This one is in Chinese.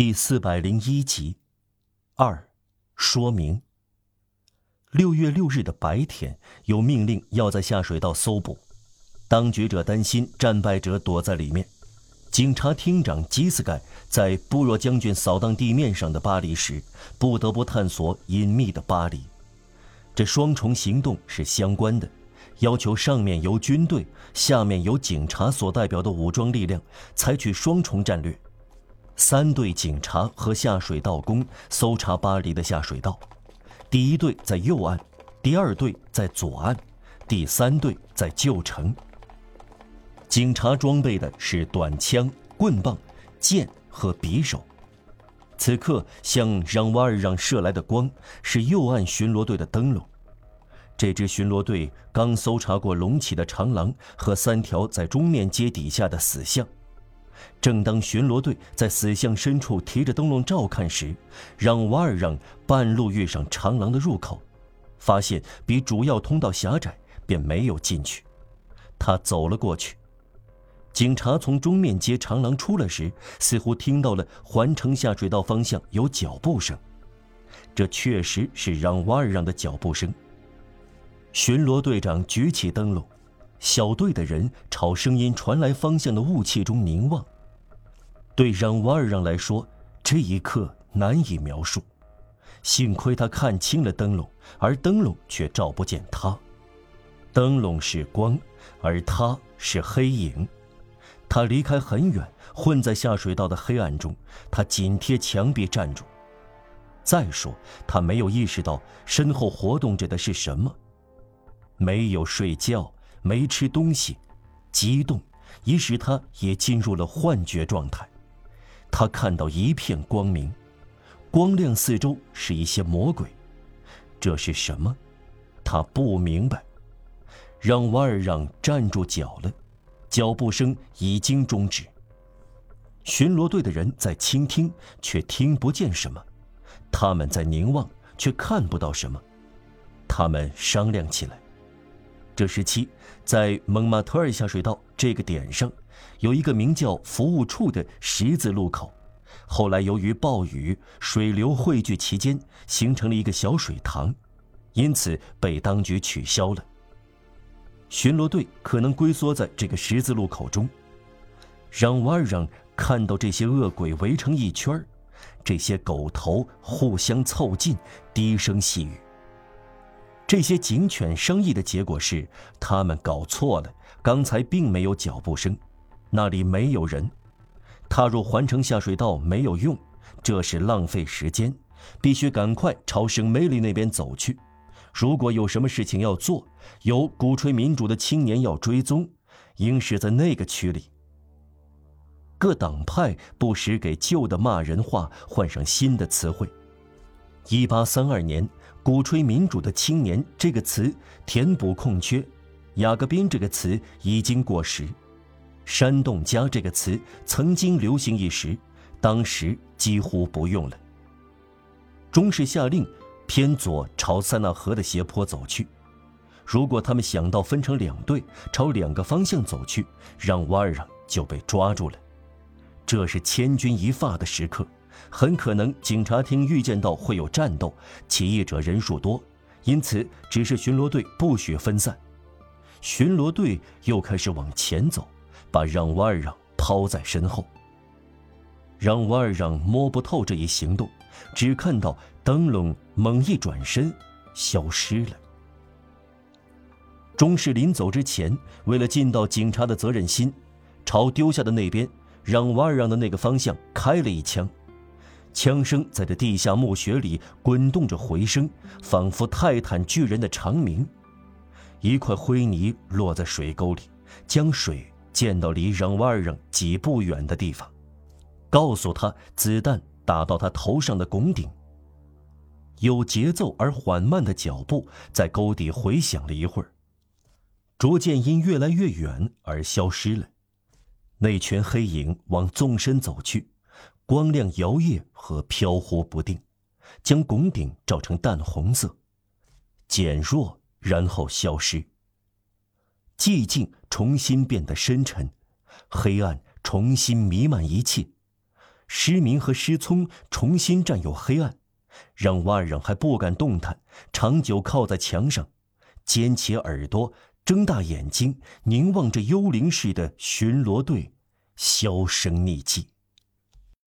第四百零一集，二，说明。六月六日的白天，有命令要在下水道搜捕，当局者担心战败者躲在里面。警察厅长吉斯盖在布若将军扫荡地面上的巴黎时，不得不探索隐秘的巴黎。这双重行动是相关的，要求上面由军队，下面由警察所代表的武装力量采取双重战略。三队警察和下水道工搜查巴黎的下水道，第一队在右岸，第二队在左岸，第三队在旧城。警察装备的是短枪、棍棒、剑和匕首。此刻向让瓦尔让射来的光是右岸巡逻队的灯笼。这支巡逻队刚搜查过隆起的长廊和三条在中面街底下的死巷。正当巡逻队在死巷深处提着灯笼照看时，让瓦尔让半路遇上长廊的入口，发现比主要通道狭窄，便没有进去。他走了过去。警察从中面街长廊出来时，似乎听到了环城下水道方向有脚步声，这确实是让瓦尔让的脚步声。巡逻队长举起灯笼，小队的人朝声音传来方向的雾气中凝望。对让瓦尔让来说，这一刻难以描述。幸亏他看清了灯笼，而灯笼却照不见他。灯笼是光，而他是黑影。他离开很远，混在下水道的黑暗中。他紧贴墙壁站住。再说，他没有意识到身后活动着的是什么。没有睡觉，没吃东西，激动已使他也进入了幻觉状态。他看到一片光明，光亮四周是一些魔鬼。这是什么？他不明白。让瓦尔让站住脚了。脚步声已经终止。巡逻队的人在倾听，却听不见什么；他们在凝望，却看不到什么。他们商量起来。这时期，在蒙马特尔下水道这个点上，有一个名叫服务处的十字路口。后来由于暴雨，水流汇聚其间，形成了一个小水塘，因此被当局取消了。巡逻队可能龟缩在这个十字路口中，让瓦尔让看到这些恶鬼围成一圈这些狗头互相凑近，低声细语。这些警犬商议的结果是，他们搞错了，刚才并没有脚步声，那里没有人。踏入环城下水道没有用，这是浪费时间，必须赶快朝圣梅里那边走去。如果有什么事情要做，有鼓吹民主的青年要追踪，应是在那个区里。各党派不时给旧的骂人话换上新的词汇。一八三二年，“鼓吹民主的青年”这个词填补空缺，雅各宾这个词已经过时，煽动家这个词曾经流行一时，当时几乎不用了。中士下令。偏左朝塞纳河的斜坡走去。如果他们想到分成两队朝两个方向走去，让瓦尔让就被抓住了。这是千钧一发的时刻，很可能警察厅预见到会有战斗，起义者人数多，因此指示巡逻队不许分散。巡逻队又开始往前走，把让瓦尔让抛在身后。让瓦尔让摸不透这一行动。只看到灯笼猛一转身，消失了。钟氏临走之前，为了尽到警察的责任心，朝丢下的那边让瓦尔让的那个方向开了一枪，枪声在这地下墓穴里滚动着回声，仿佛泰坦巨人的长鸣。一块灰泥落在水沟里，将水溅到离让瓦尔让几步远的地方，告诉他子弹。打到他头上的拱顶。有节奏而缓慢的脚步在沟底回响了一会儿，逐渐因越来越远而消失了。那群黑影往纵深走去，光亮摇曳和飘忽不定，将拱顶照成淡红色，减弱然后消失。寂静重新变得深沉，黑暗重新弥漫一切。失明和失聪重新占有黑暗，让瓦尔还不敢动弹，长久靠在墙上，尖起耳朵，睁大眼睛，凝望着幽灵似的巡逻队销声匿迹。